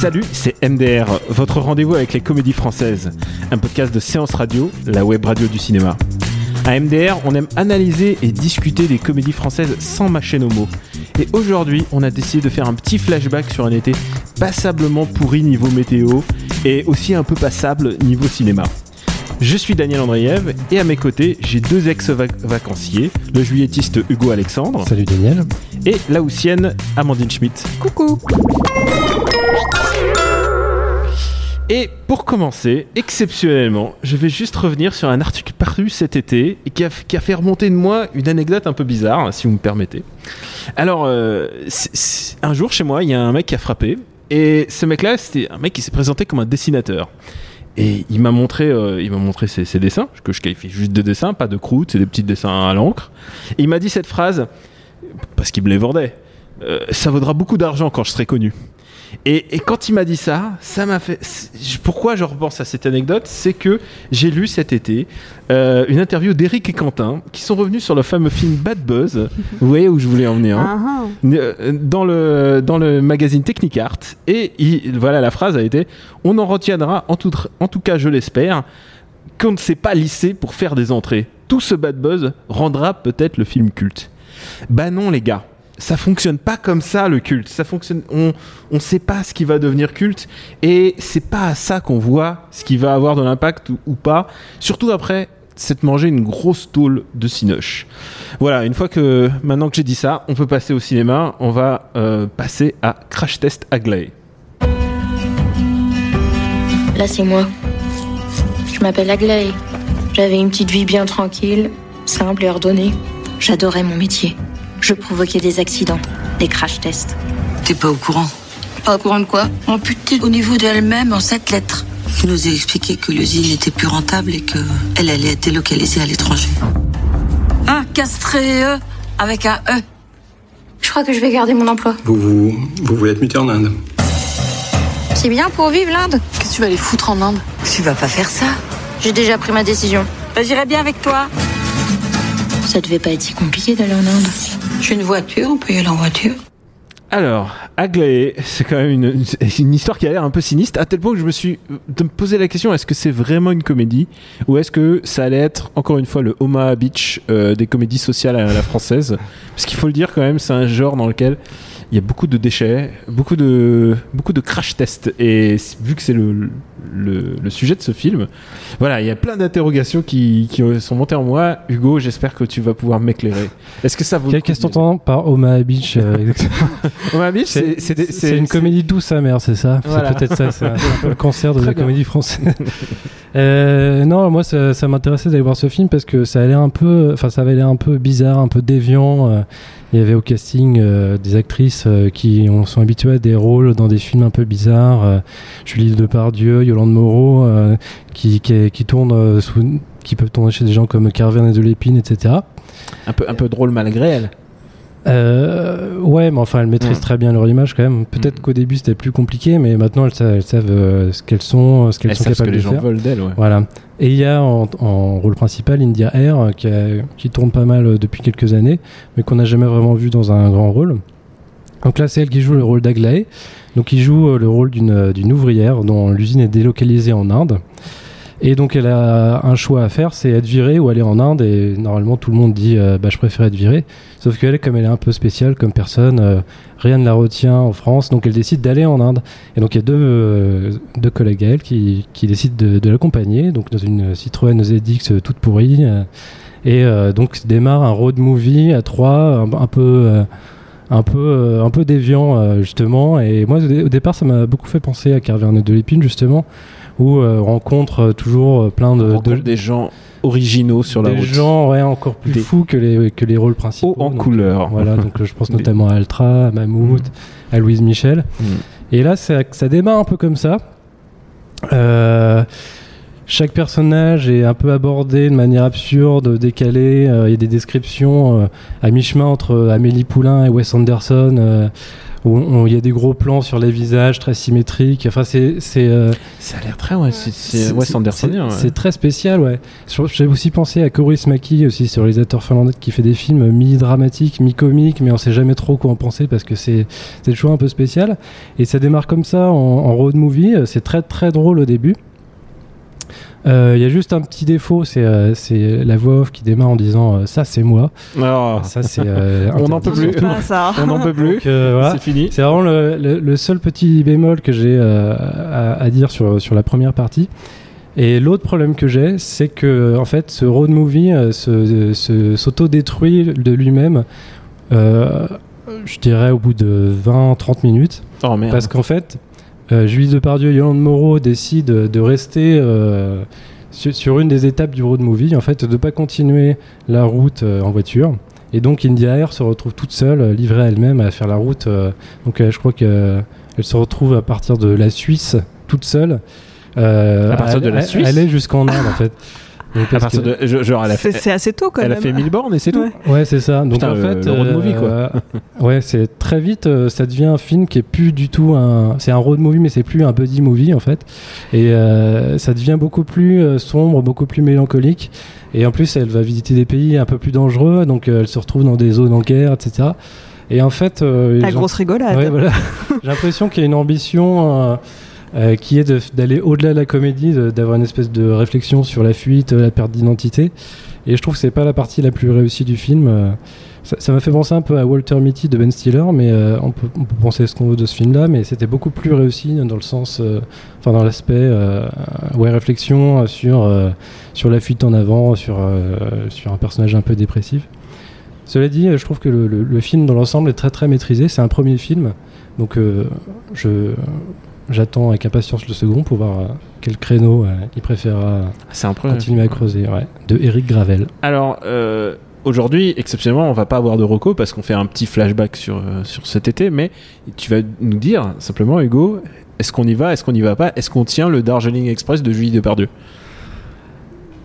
Salut, c'est MDR, votre rendez-vous avec les comédies françaises, un podcast de séance radio, la web radio du cinéma. À MDR, on aime analyser et discuter des comédies françaises sans mâcher nos mots. Et aujourd'hui, on a décidé de faire un petit flashback sur un été passablement pourri niveau météo et aussi un peu passable niveau cinéma. Je suis Daniel Andreev et à mes côtés, j'ai deux ex-vacanciers, le juillettiste Hugo Alexandre Salut Daniel. et la houssienne Amandine Schmitt. Coucou Et pour commencer, exceptionnellement, je vais juste revenir sur un article paru cet été et qui a, qui a fait remonter de moi une anecdote un peu bizarre, si vous me permettez. Alors, euh, un jour chez moi, il y a un mec qui a frappé et ce mec-là, c'était un mec qui s'est présenté comme un dessinateur. Et il m'a montré, euh, ses dessins, que je qualifie juste de dessins, pas de croûte, c'est des petits dessins à l'encre. Et il m'a dit cette phrase, parce qu'il me les vendait. Euh, ça vaudra beaucoup d'argent quand je serai connu. Et, et quand il m'a dit ça, ça m'a fait. Pourquoi je repense à cette anecdote C'est que j'ai lu cet été euh, une interview d'Éric et Quentin qui sont revenus sur le fameux film Bad Buzz. Vous voyez où je voulais en venir hein Euh, dans le dans le magazine Technic Art et il- voilà la phrase a été on en retiendra en tout en tout cas je l'espère qu'on ne s'est pas lissé pour faire des entrées. Tout ce bad buzz rendra peut-être le film culte. Bah non les gars, ça fonctionne pas comme ça le culte. Ça fonctionne on on sait pas ce qui va devenir culte et c'est pas à ça qu'on voit ce qui va avoir de l'impact ou, pas. Surtout après s'être mangé une grosse tôle de cinoche. Voilà, une fois que maintenant que j'ai dit ça, on peut passer au cinéma. On va euh, passer à Crash Test Aglaé. Là, c'est moi. Je m'appelle Aglaé. J'avais une petite vie bien tranquille, simple et ordonnée. J'adorais mon métier. Je provoquais des accidents, des crash tests. T'es pas au courant Pas au courant de quoi Oh putain, au niveau d'elle-même, en sept lettres. Il nous a expliqué que l'usine était plus rentable et qu'elle allait être délocalisée à l'étranger. Un castré E avec un E. Je crois que je vais garder mon emploi. Vous, vous, vous voulez être muté en Inde C'est bien pour vivre l'Inde. Qu'est-ce que tu vas aller foutre en Inde Tu vas pas faire ça J'ai déjà pris ma décision. Bah, J'irai bien avec toi. Ça devait pas être si compliqué d'aller en Inde. Une voiture, on peut y aller en voiture. Alors, Aglaé, c'est quand même une, une histoire qui a l'air un peu sinistre, à tel point que je me suis me poser la question est-ce que c'est vraiment une comédie ou est-ce que ça allait être encore une fois le Omaha Beach euh, des comédies sociales à la française? Parce qu'il faut le dire quand même, c'est un genre dans lequel il y a beaucoup de déchets, beaucoup de beaucoup de crash tests et vu que c'est le, le, le sujet de ce film, voilà, il y a plein d'interrogations qui, qui sont montées en moi. Hugo, j'espère que tu vas pouvoir m'éclairer. Est-ce que ça vaut le coup Qu'est-ce que de- t'entends par Omaha Beach euh, exactement Omaha Beach, C'est une comédie douce amère, c'est ça Voilà. C'est peut-être ça, c'est un, peu le cancer de la comédie française. Euh, non, moi ça, ça m'intéressait d'aller voir ce film parce que ça allait un peu, enfin ça avait l'air un peu bizarre, un peu déviant. euh, Il y avait au casting euh, des actrices euh, qui ont, sont habituées à des rôles dans des films un peu bizarres. euh, Julie Depardieu, Yolande Moreau, euh, qui, qui, qui tournent euh, sous- qui peuvent tourner chez des gens comme Carver et de l'Épine, etc. un peu un peu drôle malgré elle. Euh, ouais, mais enfin, elles maîtrisent Mm. très bien leur image quand même. Peut-être Mm. qu'au début c'était plus compliqué, mais maintenant elles, savent, elles savent, euh, ce qu'elles sont, ce qu'elles Elles sont ce que capables les de gens faire. veulent ouais. Voilà. Et il y a en, en rôle principal India Air euh, qui, a- qui tourne pas mal euh, depuis quelques années, mais qu'on n'a jamais vraiment vu dans un grand rôle. Donc là, c'est elle qui joue le rôle d'Aglaé. Donc il joue le rôle d'une d'une ouvrière dont l'usine est délocalisée en Inde. Et donc elle a un choix à faire, c'est être virée ou aller en Inde. Et normalement tout le monde dit euh, bah, je préfère être virée. Sauf qu'elle, comme elle est un peu spéciale comme personne, euh, rien ne la retient en France. Donc elle décide d'aller en Inde. Et donc il y a deux, euh, deux collègues à elle qui, qui décident de, de l'accompagner. Donc dans une Citroën ZX toute pourrie. et donc démarre un road movie à trois, un, peu... un peu, un peu déviant justement et moi au départ ça m'a beaucoup fait penser à Carverne de l'épine justement où euh, on rencontre euh, toujours euh, plein de, de- des gens originaux sur la des route. gens ouais, encore plus Des- fous que les, que les rôles principaux. En Donc, couleur. Voilà, donc euh, je pense Des- notamment à Altra, à Mammouth, à Louise Michel. Mm. Et là, ça, ça démarre un peu comme ça. Euh, chaque personnage est un peu abordé de manière absurde, décalée. Euh, Il y a des descriptions euh, à mi-chemin entre Amélie Poulain et Wes Anderson. Où on- il y a des gros plans sur les visages très symétriques. Enfin, c'est euh, Ça a l'air très, ouais, c'est- c'est- ouais. C'est très spécial, ouais. J'ai aussi pensé à Coris Maki, aussi, ce réalisateur finlandais qui fait des films mi-dramatiques, mi-comiques, mais on sait jamais trop quoi en penser parce que c'est c'est toujours un peu spécial. Et ça démarre comme ça en, en road movie. C'est très très drôle au début. Euh, Il y a juste un petit défaut, c'est euh, c'est la voix off qui démarre en disant euh, ça c'est moi. Oh, Ça c'est euh, On n'en peut plus. surtout. Pas ça. on n'en peut plus. Euh, voilà. C'est fini. C'est vraiment le, le- le seul petit bémol que j'ai euh, à, à dire sur, sur la première partie. Et l'autre problème que j'ai, c'est que en fait, ce road movie euh, se- se- s'auto-détruit de lui-même, euh, je dirais au bout de 20-30 minutes. Oh merde. Parce qu'en fait, euh, Julie Depardieu et Yolande Moreau décident de rester euh, sur, sur une des étapes du road movie, en fait, de ne pas continuer la route euh, en voiture. Et donc India Air se retrouve toute seule, euh, livrée à elle-même, à faire la route. euh, donc euh, je crois qu'elle se retrouve à partir de la Suisse, toute seule. euh, À partir de la Suisse Elle est jusqu'en Inde, en fait. Donc, À parce partir que- de, je- genre, elle a C'est fait, c'est assez tôt quand elle a même. fait 1000 bornes et c'est tout. Ouais. C'est ça. Donc Putain, en le- fait, le road movie, quoi. euh, ouais, c'est très vite, euh, ça devient un film qui est plus du tout un. C'est un road movie, mais c'est plus un buddy movie en fait. Et euh, ça devient beaucoup plus euh, sombre, beaucoup plus mélancolique. Et en plus, elle va visiter des pays un peu plus dangereux, donc euh, elle se retrouve dans des zones en guerre, etc. Et en fait, euh, La j'ai- grosse rigolade. Ouais, voilà. J'ai l'impression qu'il y a une ambition euh, euh, qui est d'aller au-delà de la comédie, d'avoir une espèce de réflexion sur la fuite, la perte d'identité. Et je trouve que c'est pas la partie la plus réussie du film. Euh, Ça m'a fait penser un peu à Walter Mitty de Ben Stiller, mais euh, on, peut, on peut penser ce qu'on veut de ce film-là, mais c'était beaucoup plus réussi dans le sens, euh, dans l'aspect, euh, ouais, réflexion sur euh, sur la fuite en avant, sur euh, sur un personnage un peu dépressif. Cela dit, euh, je trouve que le, film dans l'ensemble est très très maîtrisé. C'est un premier film, donc euh, je j'attends avec impatience le second pour voir euh, quel créneau euh, il préférera peu. continuer à creuser. Ouais, de Eric Gravel. Alors, euh, aujourd'hui, exceptionnellement, on va pas avoir de reco parce qu'on fait un petit flashback sur, euh, sur cet été, mais tu vas nous dire simplement, Hugo, est-ce qu'on y va, est-ce qu'on y va pas, est-ce qu'on tient le Darjeeling Express de Julie Depardieu?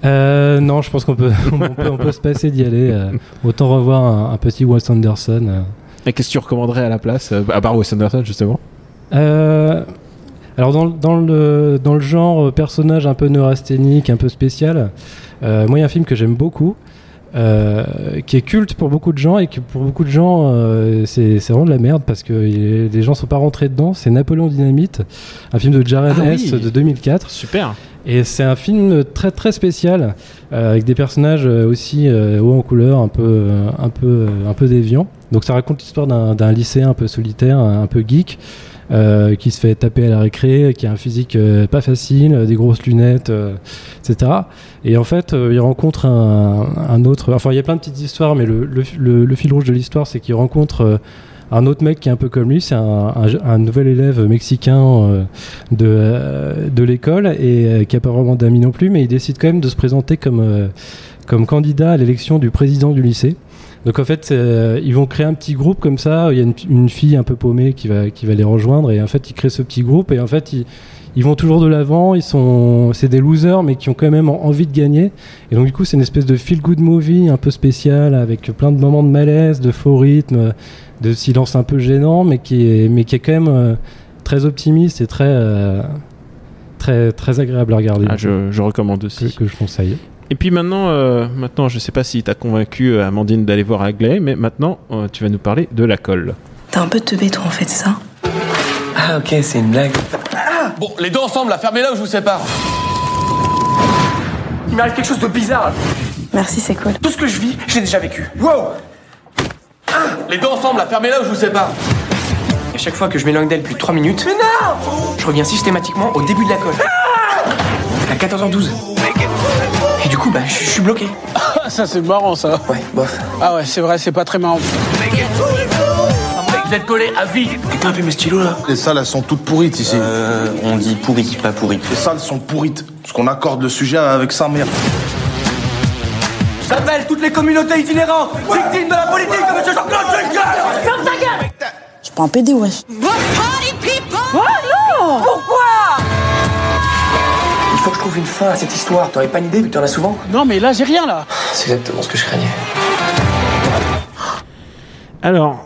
Euh, non, je pense qu'on peut, on peut, on peut se passer d'y aller. euh, autant revoir un, un petit Wes Anderson. euh. Et qu'est-ce que tu recommanderais à la place, euh, à part Wes Anderson, justement? Euh, alors dans, dans le, dans le genre euh, personnage un peu neurasthénique, un peu spécial, euh, moi il y a un film que j'aime beaucoup, euh, qui est culte pour beaucoup de gens et que pour beaucoup de gens euh, c'est c'est vraiment de la merde parce que il- les gens sont pas rentrés dedans. C'est Napoléon Dynamite, un film de Jared Ah oui. Hess de 2004. Super Et c'est un film très très spécial euh, avec des personnages euh, aussi euh, hauts en couleur, un peu un peu un peu déviants. Donc ça raconte l'histoire d'un d'un lycéen un peu solitaire, un peu geek. Euh, qui se fait taper à la récré, qui a un physique euh, pas facile, des grosses lunettes, euh, etc. Et en fait, euh, il rencontre un, autre. Enfin, il y a plein de petites histoires, mais le, fil rouge de l'histoire, c'est qu'il rencontre un autre mec qui est un peu comme lui. C'est un, nouvel élève mexicain de, de l'école et qui a pas vraiment d'amis non plus, mais il décide quand même de se présenter comme, comme candidat à l'élection du président du lycée. Donc en fait, euh, ils vont créer un petit groupe comme ça. Il y a une, une fille un peu paumée qui va, qui va les rejoindre et en fait, ils créent ce petit groupe et en fait, ils, ils vont toujours de l'avant. Ils sont, c'est des losers mais qui ont quand même envie de gagner. Et donc du coup, c'est une espèce de feel good movie un peu spécial avec plein de moments de malaise, de faux rythme, de silence un peu gênant, mais qui est, mais qui est quand même euh, très optimiste et très, euh, très, très agréable à regarder. Ah, je, je recommande que, aussi. que je conseille. Et puis maintenant, euh, maintenant, je sais pas si t'as convaincu euh, Amandine d'aller voir Aglaé, mais maintenant, euh, tu vas nous parler de la colle. T'as un peu de teubé, toi, en fait, c'est ça? Ah ok, c'est une blague. Bon, les deux ensemble, là, fermez-la ou je vous sépare. Il m'arrive quelque chose de bizarre. Merci, c'est cool. Tout ce que je vis, j'ai déjà vécu. Wow Les deux ensemble, là, fermez-la ou je vous sépare. À chaque fois que je m'éloigne d'elle plus de 3 minutes, Mais non je reviens systématiquement au début de la colle. À 14h12. Et du coup, bah, je suis bloqué. Ah, ça, c'est marrant, ça. Ouais, bof. Ah ouais, c'est vrai, c'est pas très marrant. Vous êtes collés à vie. A vu mes stylos là Les salles, elles sont toutes pourrites ici. Euh, on dit pourri, pas pourri. Les salles sont pourrites. Parce qu'on accorde le sujet avec sa mère. J'appelle toutes les communautés itinérantes, victimes de la politique de M. Jean-Claude Juncker Ferme ta gueule Je prends un PD, wesh. Oh trouve une fin à cette histoire. T'aurais pas une idée vu que t'en as souvent Non, mais là, j'ai rien, là. C'est exactement ce que je craignais. Alors,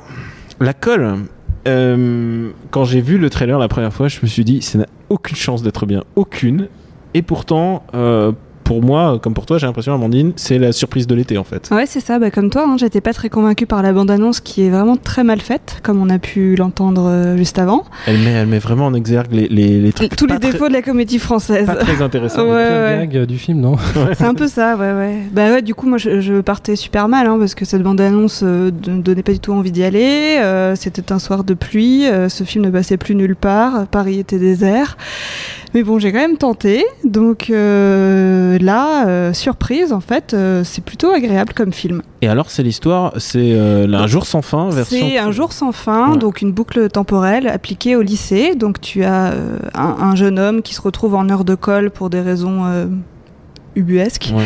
la colle. euh, quand j'ai vu le trailer la première fois, je me suis dit, ça n'a aucune chance d'être bien, aucune. Et pourtant, euh, pour moi, comme pour toi, j'ai l'impression, Amandine, c'est la surprise de l'été en fait. Ouais, c'est ça. Bah, comme toi, hein, j'étais pas très convaincue par la bande-annonce qui est vraiment très mal faite, comme on a pu l'entendre euh, juste avant. Elle met, elle met vraiment en exergue les, les, les trucs Tous les défauts de la comédie française. pas très intéressants. Ouais, ouais. gag euh, du film, non? C'est un peu ça, ouais, ouais. Bah ouais, du coup, moi, je, je partais super mal, hein, parce que cette bande-annonce euh, ne donnait pas du tout envie d'y aller. euh, C'était un soir de pluie, euh, ce film ne passait plus nulle part, Paris était désert. Mais bon, j'ai quand même tenté. Donc euh, là, euh, surprise, en fait, euh, c'est plutôt agréable comme film. Et alors, c'est l'histoire, c'est Un jour sans fin, version. C'est un jour sans fin, Ouais. donc une boucle temporelle appliquée au lycée. Donc tu as un, un jeune homme qui se retrouve en heure de colle pour des raisons ubuesques. Ouais.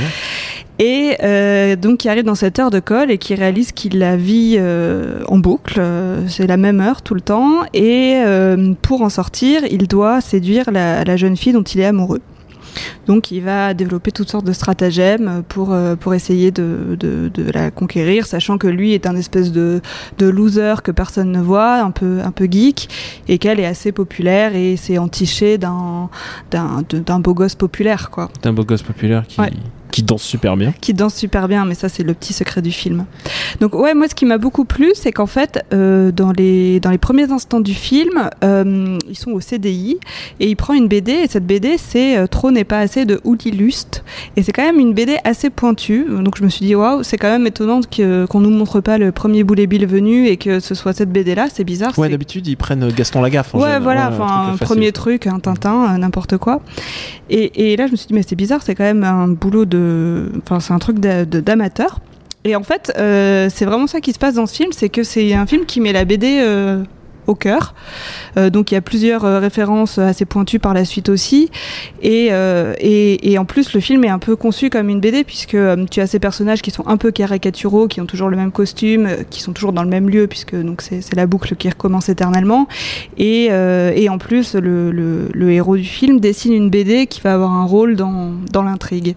Et euh, donc qui arrive dans cette heure de colle et qui réalise qu'il la vit euh, en boucle, euh, c'est la même heure tout le temps, et euh, pour en sortir, il doit séduire la, la jeune fille dont il est amoureux. Donc il va développer toutes sortes de stratagèmes pour, pour essayer de, de, de la conquérir, sachant que lui est un espèce de, de loser que personne ne voit, un peu, un peu geek, et qu'elle est assez populaire et c'est entiché d'un d'un d'un beau gosse populaire, quoi C'est un beau gosse populaire qui, Ouais. Qui danse super bien. qui danse super bien, mais ça c'est le petit secret du film. Donc ouais, moi ce qui m'a beaucoup plu, c'est qu'en fait euh, dans les dans les premiers instants du film, euh, ils sont au CDI et il prend une BD et cette BD c'est euh, Trop n'est pas assez de Uli Lust et c'est quand même une BD assez pointue. Donc je me suis dit waouh, c'est quand même étonnant que qu'on nous montre pas le premier Boulet Bill venu et que ce soit cette BD là, c'est bizarre. Ouais, c'est- d'habitude, ils prennent Gaston Lagaffe. en Ouais, général. voilà, enfin, un premier truc, un Tintin, euh, n'importe quoi. Et, et là, je me suis dit, mais c'est bizarre, c'est quand même un boulot de. Enfin, c'est un truc d'amateur. Et en fait, euh, c'est vraiment ça qui se passe dans ce film, c'est que c'est un film qui met la BD euh, au cœur. Euh, donc il y a plusieurs euh, références assez pointues par la suite aussi. Et, euh, et, en plus, le film est un peu conçu comme une BD puisque euh, tu as ces personnages qui sont un peu caricaturaux, qui ont toujours le même costume, euh, qui sont toujours dans le même lieu puisque donc c'est la boucle qui recommence éternellement. Et, euh, et en plus, le, le, héros du film dessine une BD qui va avoir un rôle dans, dans l'intrigue.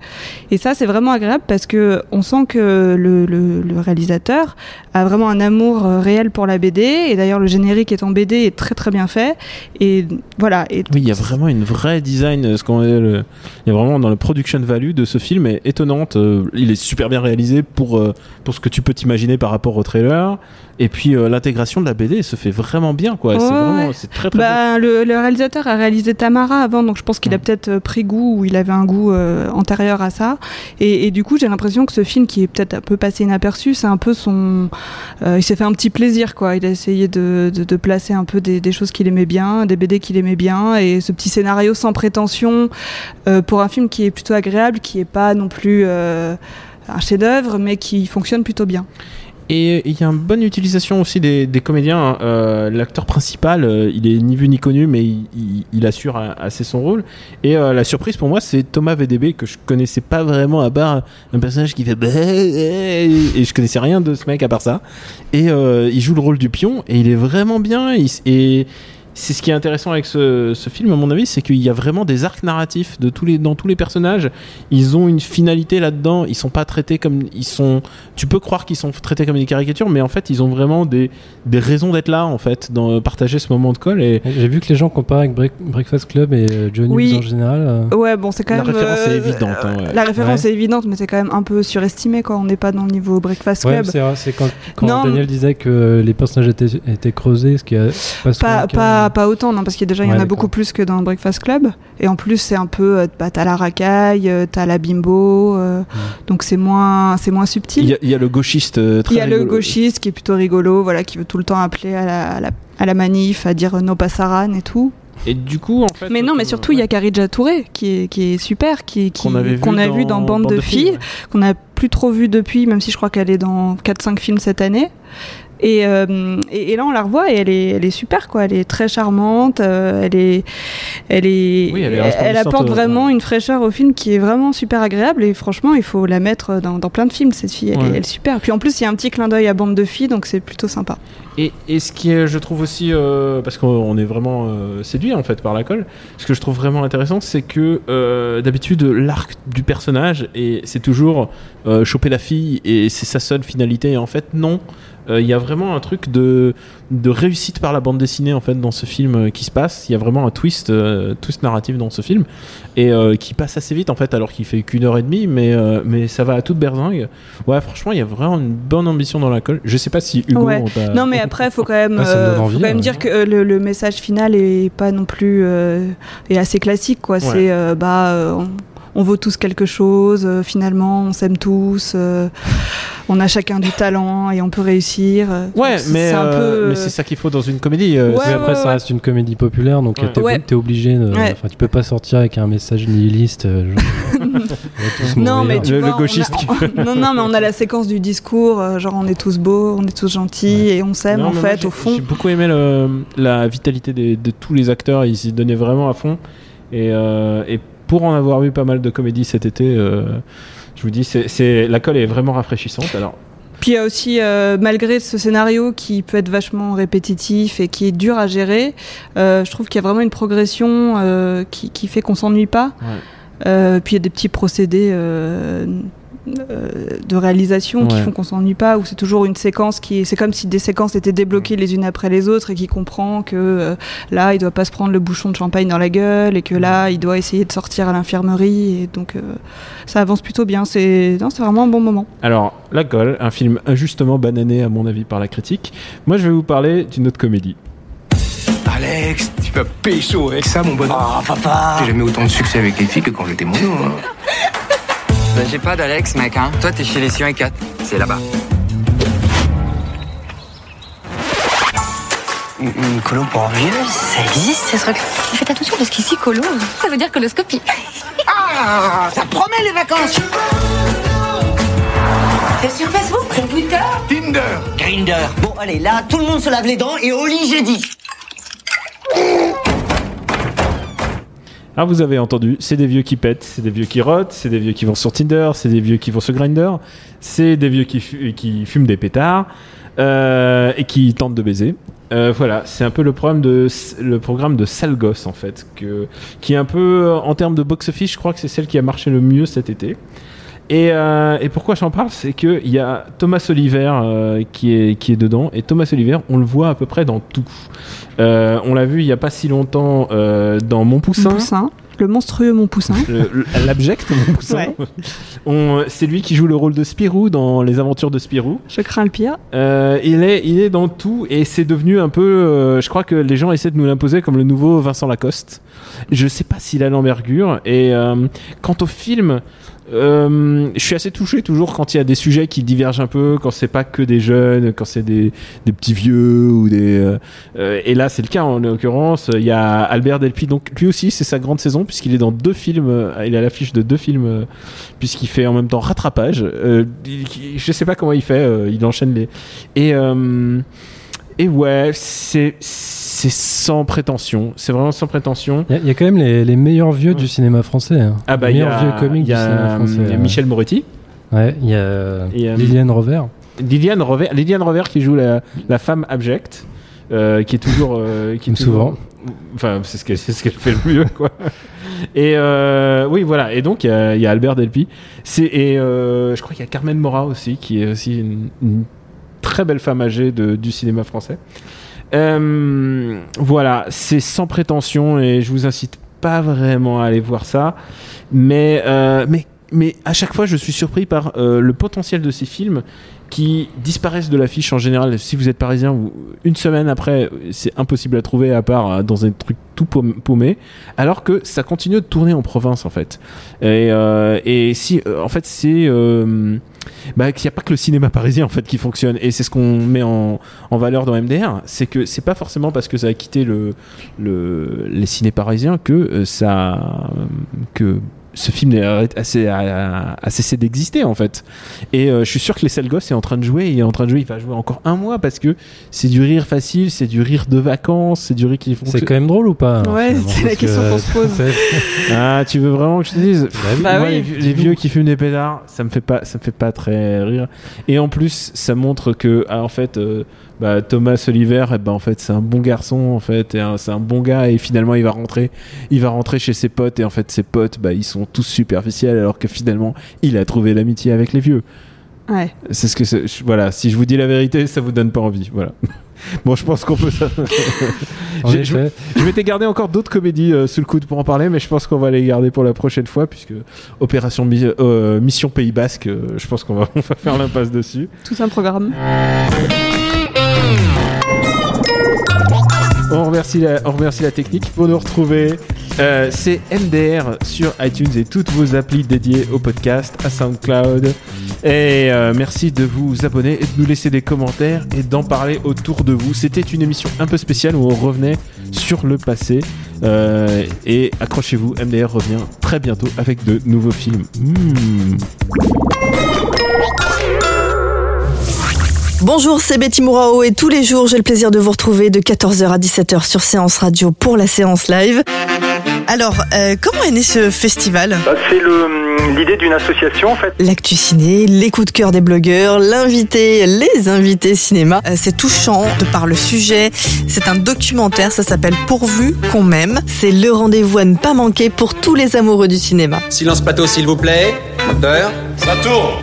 Et ça, c'est vraiment agréable parce que on sent que le, le, réalisateur a vraiment un amour euh, réel pour la BD. Et d'ailleurs, le générique est en BD est très très bien fait. Et voilà. Et Oui, il y a vraiment une vraie design. euh, Ce qu'on le- il y a vraiment dans le production value de ce film est étonnante. Euh, Il est super bien réalisé pour euh, pour ce que tu peux t'imaginer par rapport au trailer. Et puis euh, l'intégration de la BD se fait vraiment bien, quoi. c'est vraiment, ouais. c'est très très. Bah, le, le réalisateur a réalisé Tamara avant, donc je pense qu'il a Mm. peut-être euh, pris goût ou il avait un goût euh, antérieur à ça. Et, et du coup, j'ai l'impression que ce film, qui est peut-être un peu passé inaperçu, c'est un peu son. euh, il s'est fait un petit plaisir, quoi. Il a essayé de, de, de placer un peu des, choses qu'il aimait bien, des BD qu'il aimait bien, et ce petit scénario sans prétention euh, pour un film qui est plutôt agréable, qui est pas non plus. euh, un chef-d'œuvre, mais qui fonctionne plutôt bien. Et il y a une bonne utilisation aussi des, comédiens. hein. Euh, L'acteur principal, euh, il est ni vu ni connu, mais il, assure assez son rôle. Et euh, la surprise pour moi, c'est Thomas VDB que je connaissais pas vraiment à part un personnage qui fait bah, et je connaissais rien de ce mec à part ça. Et euh, il joue le rôle du pion et il est vraiment bien. Et c'est ce qui est intéressant avec ce, ce film, à mon avis, c'est qu'il y a vraiment des arcs narratifs de tous les, dans tous les personnages. Ils ont une finalité là-dedans. Ils sont pas traités comme ils sont. Tu peux croire qu'ils sont traités comme des caricatures, mais en fait, ils ont vraiment des, des raisons d'être là, en fait, dans partager ce moment de colle. Et J'ai vu que les gens comparent avec Break- Breakfast Club et euh, Johnny Oui. En général. euh. Ouais, bon, c'est quand La même. référence est euh, évidente, hein, ouais. La référence Ouais. est évidente, mais c'est quand même un peu surestimé, quoi. On n'est pas dans le niveau Breakfast Ouais, Club. c'est vrai, c'est quand, quand Daniel disait que les personnages étaient, étaient creusés, ce qui a pas Pas. Pas, pas autant, non, parce qu'il y a déjà il y en a beaucoup plus que dans Breakfast Club. Et en plus, c'est un peu. euh, Bah, t'as la racaille, euh, t'as la bimbo, euh, donc c'est moins, c'est moins il subtil. a, il y a le gauchiste très Il y a le gauchiste qui est plutôt rigolo, voilà, qui veut tout le temps appeler à la, à la, à la manif, à dire no passaran et tout. Et du coup, en fait. Mais non, mais surtout, il y a Karija Touré, qui est, qui est super, qui, qui- Qu'on avait vu a vu dans Bande, de filles, ouais. qu'on n'a plus trop vu depuis, même si je crois qu'elle est dans 4-5 films cette année. Et, euh, et, et là, on la revoit et elle est, elle est super, quoi. Elle est très charmante. euh, elle est, elle est, Oui, elle est elle, resplendissante, apporte euh, vraiment une fraîcheur au film qui est vraiment super agréable. Et franchement, il faut la mettre dans, dans plein de films. Cette fille, elle, Ouais. est, elle est super. Puis en plus, il y a un petit clin d'œil à bande de filles, donc c'est plutôt sympa. Et, et ce qui est, je trouve aussi, euh, parce qu'on on est vraiment séduit en fait par la colle, ce que je trouve vraiment intéressant, c'est que d'habitude l'arc du personnage, et c'est toujours choper la fille et c'est sa seule finalité. Et en fait, non. Euh, Il y a vraiment un truc de, de réussite par la bande dessinée en fait dans ce film euh, qui se passe. Il y a vraiment un twist, euh, twist narratif dans ce film et euh, qui passe assez vite en fait alors qu'il fait qu'une heure et demie, mais euh, mais ça va à toute berzingue. Ouais, franchement, il y a vraiment une bonne ambition dans la colle. Je sais pas si Hugo. Ouais. Non, mais après, faut quand même, Ah, envie, faut quand même ouais. dire que euh, le, le message final est pas non plus euh, est assez classique, quoi. C'est euh, bah, euh, on, on vaut tous quelque chose. euh, finalement, on s'aime tous. euh, on a chacun du talent et on peut réussir. euh, Ouais, mais, euh, peu. c'est ça qu'il faut dans une comédie. euh, Ouais, après, ouais, ça ouais. reste une comédie populaire, donc Ouais. t'es obligé de. Ouais. Enfin, tu peux pas sortir avec un message nihiliste. euh, genre, Non, mais tu Le- vois, le gauchiste a- qui non, non, mais on a la séquence du discours, genre on est tous beaux, on est tous gentils et on s'aime en moi, fait, au fond. J'ai beaucoup aimé le- la vitalité des- de tous les acteurs. Ils s'y donnaient vraiment à fond. Et, euh, et pour en avoir vu pas mal de comédies cet été, euh, je vous dis, c'est, la colle est vraiment rafraîchissante. Alors, Puis il y a aussi, euh, malgré ce scénario qui peut être vachement répétitif et qui est dur à gérer, euh, je trouve qu'il y a vraiment une progression euh, qui, qui fait qu'on s'ennuie pas. Ouais. Puis il y a des petits procédés de réalisation qui font qu'on s'ennuie pas, où c'est toujours une séquence qui est, c'est comme si des séquences étaient débloquées les unes après les autres et qui comprend que euh, là il doit pas se prendre le bouchon de champagne dans la gueule et que là il doit essayer de sortir à l'infirmerie et donc euh, ça avance plutôt bien. C'est, non, c'est vraiment un bon moment. alors, La Colle, un film injustement banané à mon avis par la critique. Moi, je vais vous parler d'une autre comédie. Alex, tu vas pécho avec ça, mon bonhomme. Oh, papa J'ai jamais autant de succès avec les filles que quand j'étais mono. Hein. Bah, j'ai pas d'Alex, mec, hein. Toi, t'es chez les Sion et 4. C'est là-bas. Une, une colo pour vieux, ça existe ces trucs Faites attention parce qu'ici, colo, ça veut dire coloscopie. Ah, ça promet les vacances T'es sur Facebook Twitter? Tinder Grinder Bon, allez, là, tout le monde se lave les dents et au lit, j'ai dit Ah, vous avez entendu, c'est des vieux qui pètent, c'est des vieux qui rotent, c'est des vieux qui vont sur Tinder, c'est des vieux qui vont sur Grinder, c'est des vieux qui, qui fument des pétards euh, et qui tentent de baiser. Euh, voilà, c'est un peu le problème de le programme de Sale Gosse en fait, que, qui est un peu en termes de box-office, je crois que c'est celle qui a marché le mieux cet été. Et, euh, et pourquoi j'en parle, c'est que il y a Thomas Oliver euh, qui est qui est dedans et Thomas Oliver, on le voit à peu près dans tout. Euh, on l'a vu il y a pas si longtemps euh, dans Mon Poussin. Mon poussin, le monstrueux mon poussin. L'abject, mon poussin. Ouais. On- C'est lui qui joue le rôle de Spirou dans Les Aventures de Spirou. Je crains le pire. Euh, il, est, il est dans tout et c'est devenu un peu. euh, je crois que les gens essaient de nous l'imposer comme le nouveau Vincent Lacoste. Je sais pas s'il a l'envergure. Et euh, quant au film. euh, je suis assez touché toujours quand il y a des sujets qui divergent un peu, quand c'est pas que des jeunes, quand c'est des, petits vieux ou des. euh, et là, c'est le cas en l'occurrence. Il y a Albert Delpy, donc lui aussi, c'est sa grande saison puisqu'il est dans deux films. euh, Il à l'affiche de deux films puisqu'il fait en même temps rattrapage. Il- je sais pas comment il fait. il enchaîne les et et ouais, c'est c'est sans prétention. C'est vraiment sans prétention. Il y, a- il y a quand même les, les meilleurs vieux du cinéma français. hein. Ah bah les y meilleurs a, vieux comiques du cinéma a, français. il y a euh. Michel Moretti, Ouais, il y a Et, euh, Liliane Rover. Liliane Rover, Liliane Rover qui joue la, la femme abjecte, euh, qui est toujours euh, qui est toujours- souvent. Enfin, c'est ce qu'elle ce fait le mieux, quoi. Et euh, oui, voilà. Et donc il y a, il y a Albert Delpy. C'est et euh, je crois qu'il y a Carmen Mora aussi, qui est aussi une, une très belle femme âgée de, du cinéma français. Euh, voilà, c'est sans prétention et je vous incite pas vraiment à aller voir ça, mais euh, mais mais à chaque fois je suis surpris par euh, le potentiel de ces films qui disparaissent de l'affiche en général. Si vous êtes parisien, une semaine après, c'est impossible à trouver à part euh, dans un truc tout paum- paumé, alors que ça continue de tourner en province en fait. Et, et si, en fait, c'est bah, qu'il n'y a pas que le cinéma parisien en fait qui fonctionne, et c'est ce qu'on met en, valeur dans MDR, c'est que c'est pas forcément parce que ça a quitté le, le les ciné parisiens que euh, ça que ce film a, assez- a- a cessé d'exister en fait. Et euh, je suis sûr que les sales gosses est en train de jouer, il est en train de jouer, il va jouer encore un mois parce que c'est du rire facile, c'est du rire de vacances, c'est du rire qui C'est quand même drôle ou pas hein, Ouais, c'est la question que- qu'on se pose. Ah, tu veux vraiment que je te dise Bah Moi, oui. les, vieux- les vieux qui fument des pétards, ça me fait pas, ça me fait pas très rire. Et en plus, ça montre que, ah, en fait, euh, bah, Thomas Oliver, eh ben, en fait, c'est un bon garçon, en fait, c'est un bon gars, et finalement, il va rentrer, il va rentrer chez ses potes, et en fait, ses potes, bah, ils sont tous superficiels, alors que finalement, il a trouvé l'amitié avec les vieux. Ouais. C'est ce que c'est. je- Voilà, si je vous dis la vérité, ça vous donne pas envie. Voilà. Bon, je pense qu'on peut. ça- je m'étais gardé encore d'autres comédies euh, sous le coude pour en parler, mais je pense qu'on va les garder pour la prochaine fois, puisque Opération Mi- euh, Mission Pays Basque, euh, je pense qu'on va, on va faire l'impasse dessus. Tout un programme. On remercie la, on remercie la technique pour nous retrouver. Euh, c'est MDR sur iTunes et toutes vos applis dédiées au podcast, à SoundCloud. Et euh, merci de vous abonner et de nous laisser des commentaires et d'en parler autour de vous. C'était une émission un peu spéciale où on revenait sur le passé. Euh, et accrochez-vous, MDR revient très bientôt avec de nouveaux films. Hmm. Bonjour, c'est Betty Mourao et tous les jours, j'ai le plaisir de vous retrouver de 14h à 17h sur Séance Radio pour la séance live. Alors, euh, comment est né ce festival? Bah, C'est le- l'idée d'une association en fait. L'actu ciné, les coups de cœur des blogueurs, l'invité, les invités cinéma. Euh, c'est touchant de par le sujet. C'est un documentaire, ça s'appelle Pourvu qu'on m'aime. C'est le rendez-vous à ne pas manquer pour tous les amoureux du cinéma. Silence plateau, s'il vous plaît. Moteur. Ça tourne